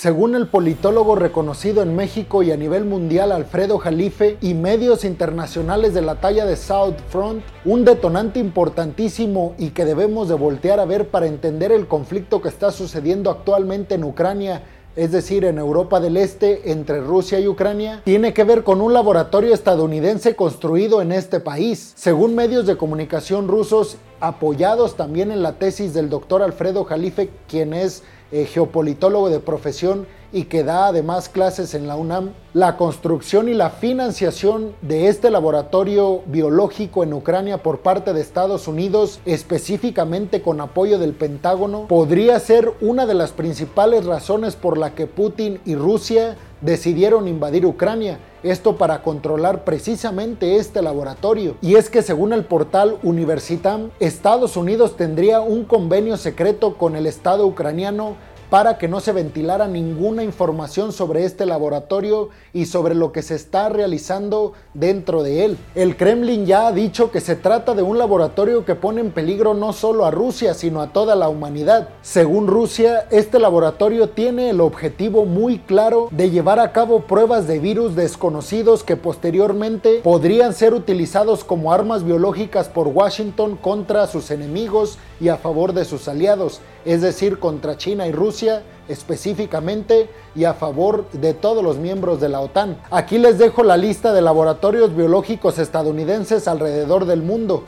Según el politólogo reconocido en México y a nivel mundial Alfredo Jalife y medios internacionales de la talla de South Front, un detonante importantísimo y que debemos de voltear a ver para entender el conflicto que está sucediendo actualmente en Ucrania es decir, en Europa del Este, entre Rusia y Ucrania, tiene que ver con un laboratorio estadounidense construido en este país. Según medios de comunicación rusos, apoyados también en la tesis del doctor Alfredo Jalife, quien es eh, geopolitólogo de profesión y que da además clases en la UNAM, la construcción y la financiación de este laboratorio biológico en Ucrania por parte de Estados Unidos, específicamente con apoyo del Pentágono, podría ser una de las principales razones por la que Putin y Rusia decidieron invadir Ucrania, esto para controlar precisamente este laboratorio. Y es que según el portal Universitam, Estados Unidos tendría un convenio secreto con el Estado ucraniano para que no se ventilara ninguna información sobre este laboratorio y sobre lo que se está realizando dentro de él. El Kremlin ya ha dicho que se trata de un laboratorio que pone en peligro no solo a Rusia, sino a toda la humanidad. Según Rusia, este laboratorio tiene el objetivo muy claro de llevar a cabo pruebas de virus desconocidos que posteriormente podrían ser utilizados como armas biológicas por Washington contra sus enemigos y a favor de sus aliados, es decir, contra China y Rusia específicamente y a favor de todos los miembros de la OTAN. Aquí les dejo la lista de laboratorios biológicos estadounidenses alrededor del mundo.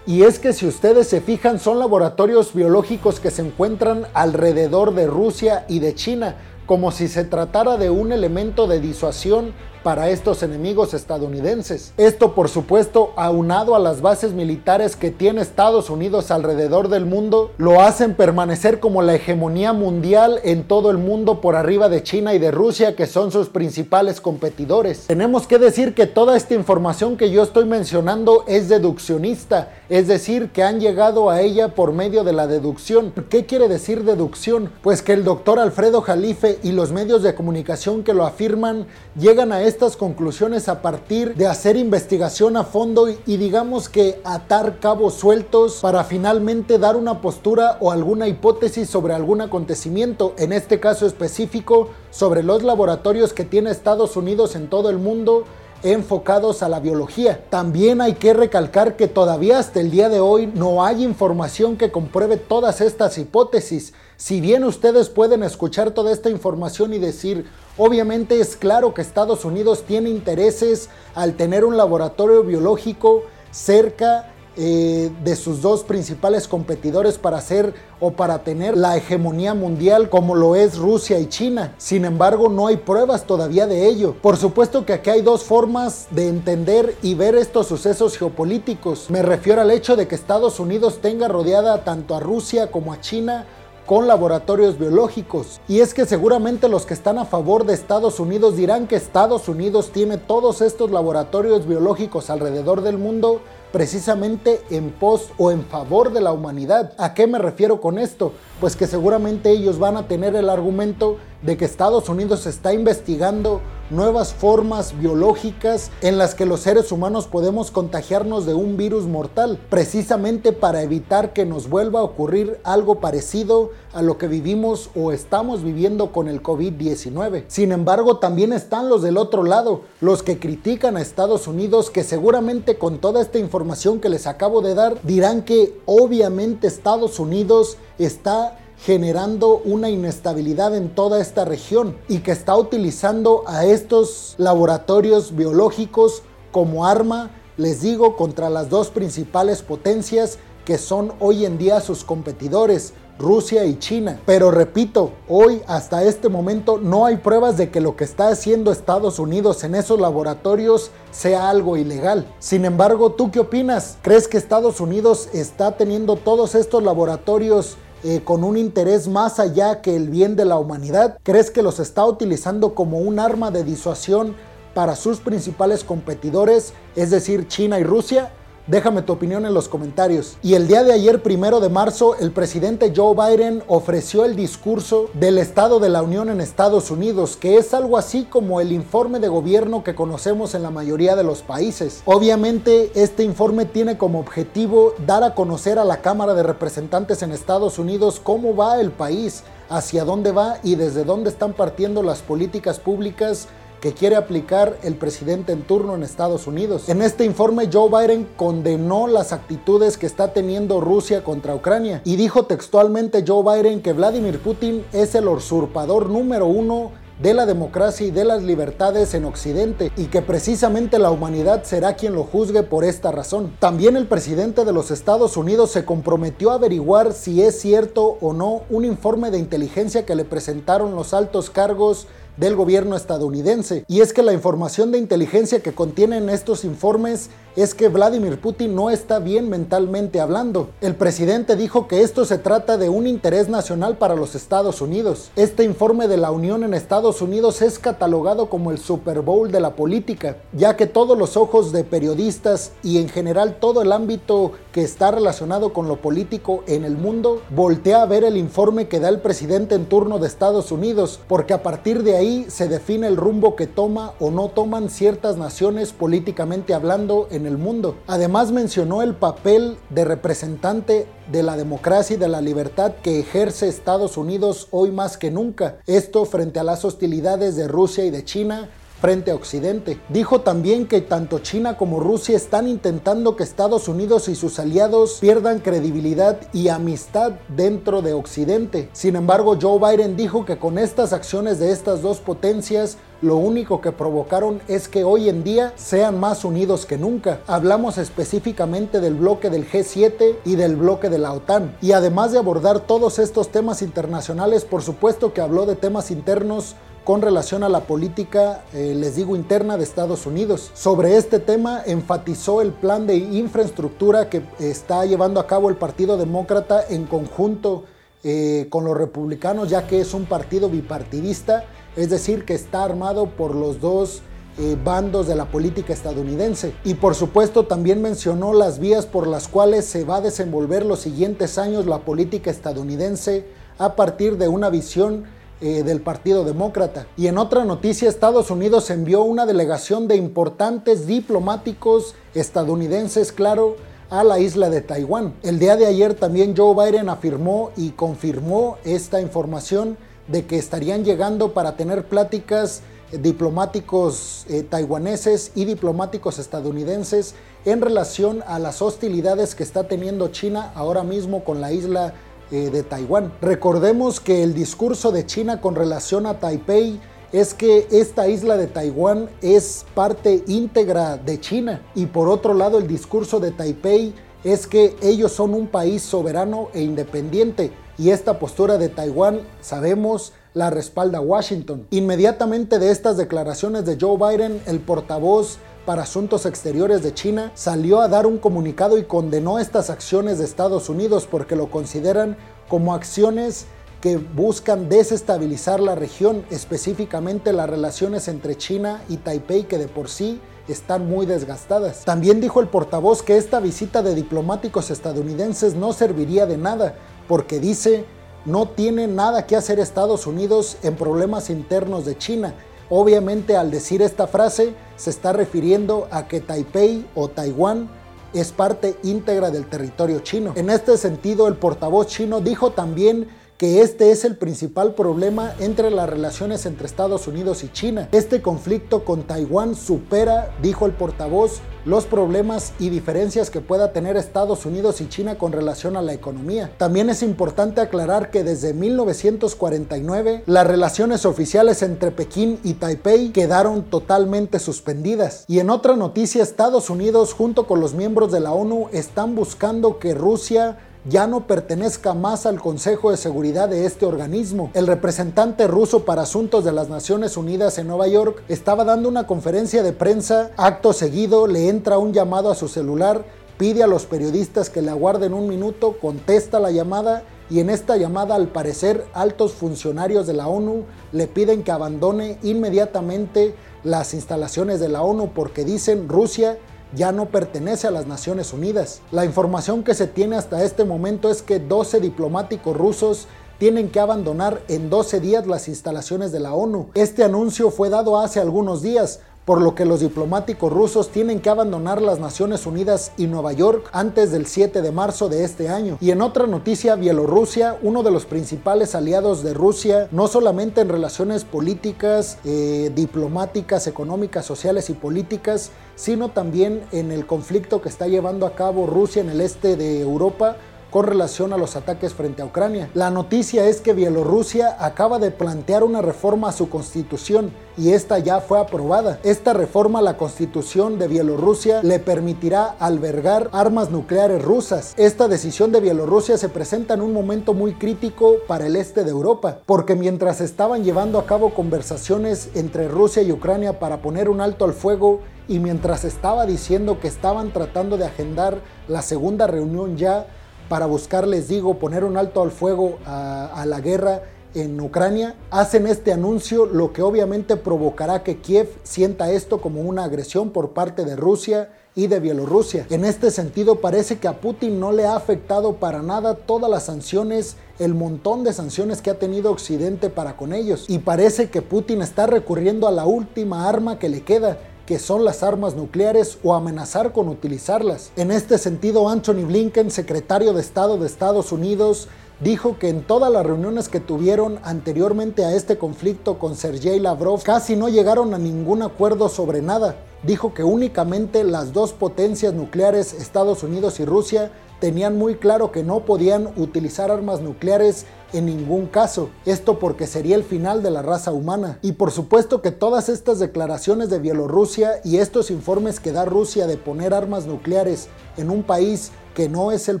Y es que si ustedes se fijan, son laboratorios biológicos que se encuentran alrededor de Rusia y de China, como si se tratara de un elemento de disuasión para estos enemigos estadounidenses. Esto por supuesto aunado a las bases militares que tiene Estados Unidos alrededor del mundo, lo hacen permanecer como la hegemonía mundial en todo el mundo por arriba de China y de Rusia que son sus principales competidores. Tenemos que decir que toda esta información que yo estoy mencionando es deduccionista, es decir, que han llegado a ella por medio de la deducción. ¿Qué quiere decir deducción? Pues que el doctor Alfredo Jalife y los medios de comunicación que lo afirman llegan a estas conclusiones a partir de hacer investigación a fondo y, digamos que atar cabos sueltos para finalmente dar una postura o alguna hipótesis sobre algún acontecimiento, en este caso específico sobre los laboratorios que tiene Estados Unidos en todo el mundo enfocados a la biología. También hay que recalcar que todavía hasta el día de hoy no hay información que compruebe todas estas hipótesis. Si bien ustedes pueden escuchar toda esta información y decir, obviamente es claro que Estados Unidos tiene intereses al tener un laboratorio biológico cerca eh, de sus dos principales competidores para hacer o para tener la hegemonía mundial como lo es Rusia y China. Sin embargo, no hay pruebas todavía de ello. Por supuesto que aquí hay dos formas de entender y ver estos sucesos geopolíticos. Me refiero al hecho de que Estados Unidos tenga rodeada tanto a Rusia como a China con laboratorios biológicos. Y es que seguramente los que están a favor de Estados Unidos dirán que Estados Unidos tiene todos estos laboratorios biológicos alrededor del mundo precisamente en pos o en favor de la humanidad. ¿A qué me refiero con esto? Pues que seguramente ellos van a tener el argumento de que Estados Unidos está investigando nuevas formas biológicas en las que los seres humanos podemos contagiarnos de un virus mortal, precisamente para evitar que nos vuelva a ocurrir algo parecido a lo que vivimos o estamos viviendo con el COVID-19. Sin embargo, también están los del otro lado, los que critican a Estados Unidos, que seguramente con toda esta información que les acabo de dar, dirán que obviamente Estados Unidos está generando una inestabilidad en toda esta región y que está utilizando a estos laboratorios biológicos como arma, les digo, contra las dos principales potencias que son hoy en día sus competidores, Rusia y China. Pero repito, hoy hasta este momento no hay pruebas de que lo que está haciendo Estados Unidos en esos laboratorios sea algo ilegal. Sin embargo, ¿tú qué opinas? ¿Crees que Estados Unidos está teniendo todos estos laboratorios eh, con un interés más allá que el bien de la humanidad? ¿Crees que los está utilizando como un arma de disuasión para sus principales competidores, es decir, China y Rusia? Déjame tu opinión en los comentarios. Y el día de ayer, primero de marzo, el presidente Joe Biden ofreció el discurso del Estado de la Unión en Estados Unidos, que es algo así como el informe de gobierno que conocemos en la mayoría de los países. Obviamente, este informe tiene como objetivo dar a conocer a la Cámara de Representantes en Estados Unidos cómo va el país, hacia dónde va y desde dónde están partiendo las políticas públicas que quiere aplicar el presidente en turno en Estados Unidos. En este informe Joe Biden condenó las actitudes que está teniendo Rusia contra Ucrania y dijo textualmente Joe Biden que Vladimir Putin es el usurpador número uno de la democracia y de las libertades en Occidente y que precisamente la humanidad será quien lo juzgue por esta razón. También el presidente de los Estados Unidos se comprometió a averiguar si es cierto o no un informe de inteligencia que le presentaron los altos cargos del gobierno estadounidense. Y es que la información de inteligencia que contienen estos informes es que Vladimir Putin no está bien mentalmente hablando. El presidente dijo que esto se trata de un interés nacional para los Estados Unidos. Este informe de la Unión en Estados Unidos es catalogado como el Super Bowl de la política, ya que todos los ojos de periodistas y en general todo el ámbito que está relacionado con lo político en el mundo voltea a ver el informe que da el presidente en turno de Estados Unidos, porque a partir de ahí se define el rumbo que toma o no toman ciertas naciones políticamente hablando en el mundo. Además mencionó el papel de representante de la democracia y de la libertad que ejerce Estados Unidos hoy más que nunca. Esto frente a las hostilidades de Rusia y de China frente a Occidente. Dijo también que tanto China como Rusia están intentando que Estados Unidos y sus aliados pierdan credibilidad y amistad dentro de Occidente. Sin embargo, Joe Biden dijo que con estas acciones de estas dos potencias lo único que provocaron es que hoy en día sean más unidos que nunca. Hablamos específicamente del bloque del G7 y del bloque de la OTAN. Y además de abordar todos estos temas internacionales, por supuesto que habló de temas internos con relación a la política, eh, les digo, interna de Estados Unidos. Sobre este tema enfatizó el plan de infraestructura que está llevando a cabo el Partido Demócrata en conjunto eh, con los republicanos, ya que es un partido bipartidista, es decir, que está armado por los dos eh, bandos de la política estadounidense. Y por supuesto también mencionó las vías por las cuales se va a desenvolver los siguientes años la política estadounidense a partir de una visión eh, del Partido Demócrata. Y en otra noticia, Estados Unidos envió una delegación de importantes diplomáticos estadounidenses, claro, a la isla de Taiwán. El día de ayer también Joe Biden afirmó y confirmó esta información de que estarían llegando para tener pláticas diplomáticos eh, taiwaneses y diplomáticos estadounidenses en relación a las hostilidades que está teniendo China ahora mismo con la isla eh, de Taiwán. Recordemos que el discurso de China con relación a Taipei es que esta isla de Taiwán es parte íntegra de China y por otro lado el discurso de Taipei es que ellos son un país soberano e independiente y esta postura de Taiwán sabemos la respalda Washington. Inmediatamente de estas declaraciones de Joe Biden, el portavoz para Asuntos Exteriores de China salió a dar un comunicado y condenó estas acciones de Estados Unidos porque lo consideran como acciones que buscan desestabilizar la región, específicamente las relaciones entre China y Taipei que de por sí están muy desgastadas. También dijo el portavoz que esta visita de diplomáticos estadounidenses no serviría de nada porque dice no tiene nada que hacer Estados Unidos en problemas internos de China Obviamente al decir esta frase se está refiriendo a que Taipei o Taiwán es parte íntegra del territorio chino. En este sentido, el portavoz chino dijo también que este es el principal problema entre las relaciones entre Estados Unidos y China. Este conflicto con Taiwán supera, dijo el portavoz, los problemas y diferencias que pueda tener Estados Unidos y China con relación a la economía. También es importante aclarar que desde 1949 las relaciones oficiales entre Pekín y Taipei quedaron totalmente suspendidas. Y en otra noticia, Estados Unidos junto con los miembros de la ONU están buscando que Rusia ya no pertenezca más al Consejo de Seguridad de este organismo. El representante ruso para asuntos de las Naciones Unidas en Nueva York estaba dando una conferencia de prensa. Acto seguido le entra un llamado a su celular, pide a los periodistas que le aguarden un minuto, contesta la llamada y en esta llamada al parecer altos funcionarios de la ONU le piden que abandone inmediatamente las instalaciones de la ONU porque dicen Rusia ya no pertenece a las Naciones Unidas. La información que se tiene hasta este momento es que 12 diplomáticos rusos tienen que abandonar en 12 días las instalaciones de la ONU. Este anuncio fue dado hace algunos días, por lo que los diplomáticos rusos tienen que abandonar las Naciones Unidas y Nueva York antes del 7 de marzo de este año. Y en otra noticia, Bielorrusia, uno de los principales aliados de Rusia, no solamente en relaciones políticas, eh, diplomáticas, económicas, sociales y políticas, sino también en el conflicto que está llevando a cabo Rusia en el este de Europa con relación a los ataques frente a Ucrania. La noticia es que Bielorrusia acaba de plantear una reforma a su constitución y esta ya fue aprobada. Esta reforma a la constitución de Bielorrusia le permitirá albergar armas nucleares rusas. Esta decisión de Bielorrusia se presenta en un momento muy crítico para el este de Europa, porque mientras estaban llevando a cabo conversaciones entre Rusia y Ucrania para poner un alto al fuego y mientras estaba diciendo que estaban tratando de agendar la segunda reunión ya, para buscar, les digo, poner un alto al fuego a, la guerra en Ucrania, hacen este anuncio, lo que obviamente provocará que Kiev sienta esto como una agresión por parte de Rusia y de Bielorrusia. En este sentido, parece que a Putin no le ha afectado para nada todas las sanciones, el montón de sanciones que ha tenido Occidente para con ellos. Y parece que Putin está recurriendo a la última arma que le queda, que son las armas nucleares o amenazar con utilizarlas. En este sentido, Anthony Blinken, secretario de Estado de Estados Unidos, dijo que en todas las reuniones que tuvieron anteriormente a este conflicto con Sergei Lavrov casi no llegaron a ningún acuerdo sobre nada. Dijo que únicamente las dos potencias nucleares, Estados Unidos y Rusia, tenían muy claro que no podían utilizar armas nucleares en ningún caso. Esto porque sería el final de la raza humana. Y por supuesto que todas estas declaraciones de Bielorrusia y estos informes que da Rusia de poner armas nucleares en un país que no es el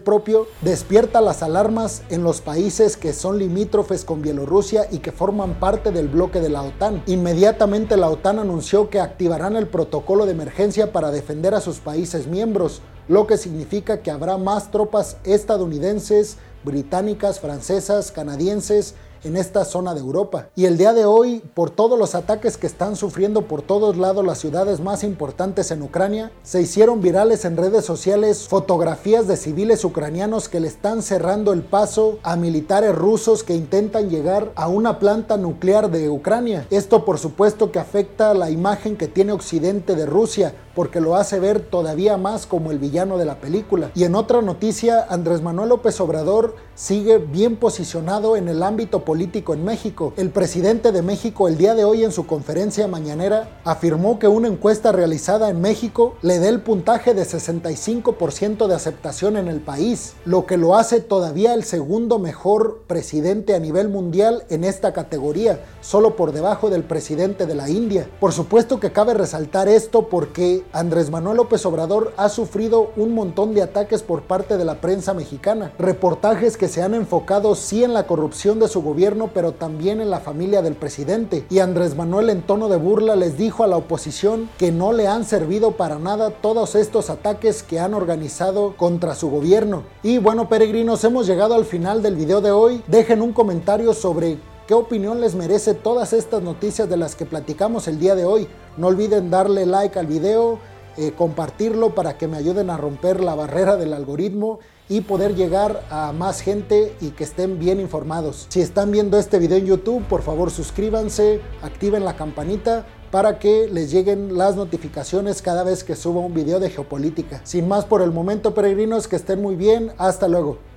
propio, despierta las alarmas en los países que son limítrofes con Bielorrusia y que forman parte del bloque de la OTAN. Inmediatamente la OTAN anunció que activarán el protocolo de emergencia para defender a sus países miembros, lo que significa que habrá más tropas estadounidenses, británicas, francesas, canadienses en esta zona de Europa. Y el día de hoy, por todos los ataques que están sufriendo por todos lados las ciudades más importantes en Ucrania, se hicieron virales en redes sociales fotografías de civiles ucranianos que le están cerrando el paso a militares rusos que intentan llegar a una planta nuclear de Ucrania. Esto por supuesto que afecta la imagen que tiene Occidente de Rusia, porque lo hace ver todavía más como el villano de la película. Y en otra noticia, Andrés Manuel López Obrador sigue bien posicionado en el ámbito político en México. El presidente de México el día de hoy en su conferencia mañanera afirmó que una encuesta realizada en México le da el puntaje de 65% de aceptación en el país, lo que lo hace todavía el segundo mejor presidente a nivel mundial en esta categoría, solo por debajo del presidente de la India. Por supuesto que cabe resaltar esto porque Andrés Manuel López Obrador ha sufrido un montón de ataques por parte de la prensa mexicana. Reportajes que se han enfocado sí en la corrupción de su gobierno, pero también en la familia del presidente. Y Andrés Manuel en tono de burla les dijo a la oposición que no le han servido para nada todos estos ataques que han organizado contra su gobierno. Y bueno, peregrinos, hemos llegado al final del video de hoy. Dejen un comentario sobre qué opinión les merece todas estas noticias de las que platicamos el día de hoy. No olviden darle like al video, eh, compartirlo para que me ayuden a romper la barrera del algoritmo y poder llegar a más gente y que estén bien informados. Si están viendo este video en YouTube, por favor suscríbanse, activen la campanita para que les lleguen las notificaciones cada vez que suba un video de geopolítica. Sin más por el momento, peregrinos, que estén muy bien. Hasta luego.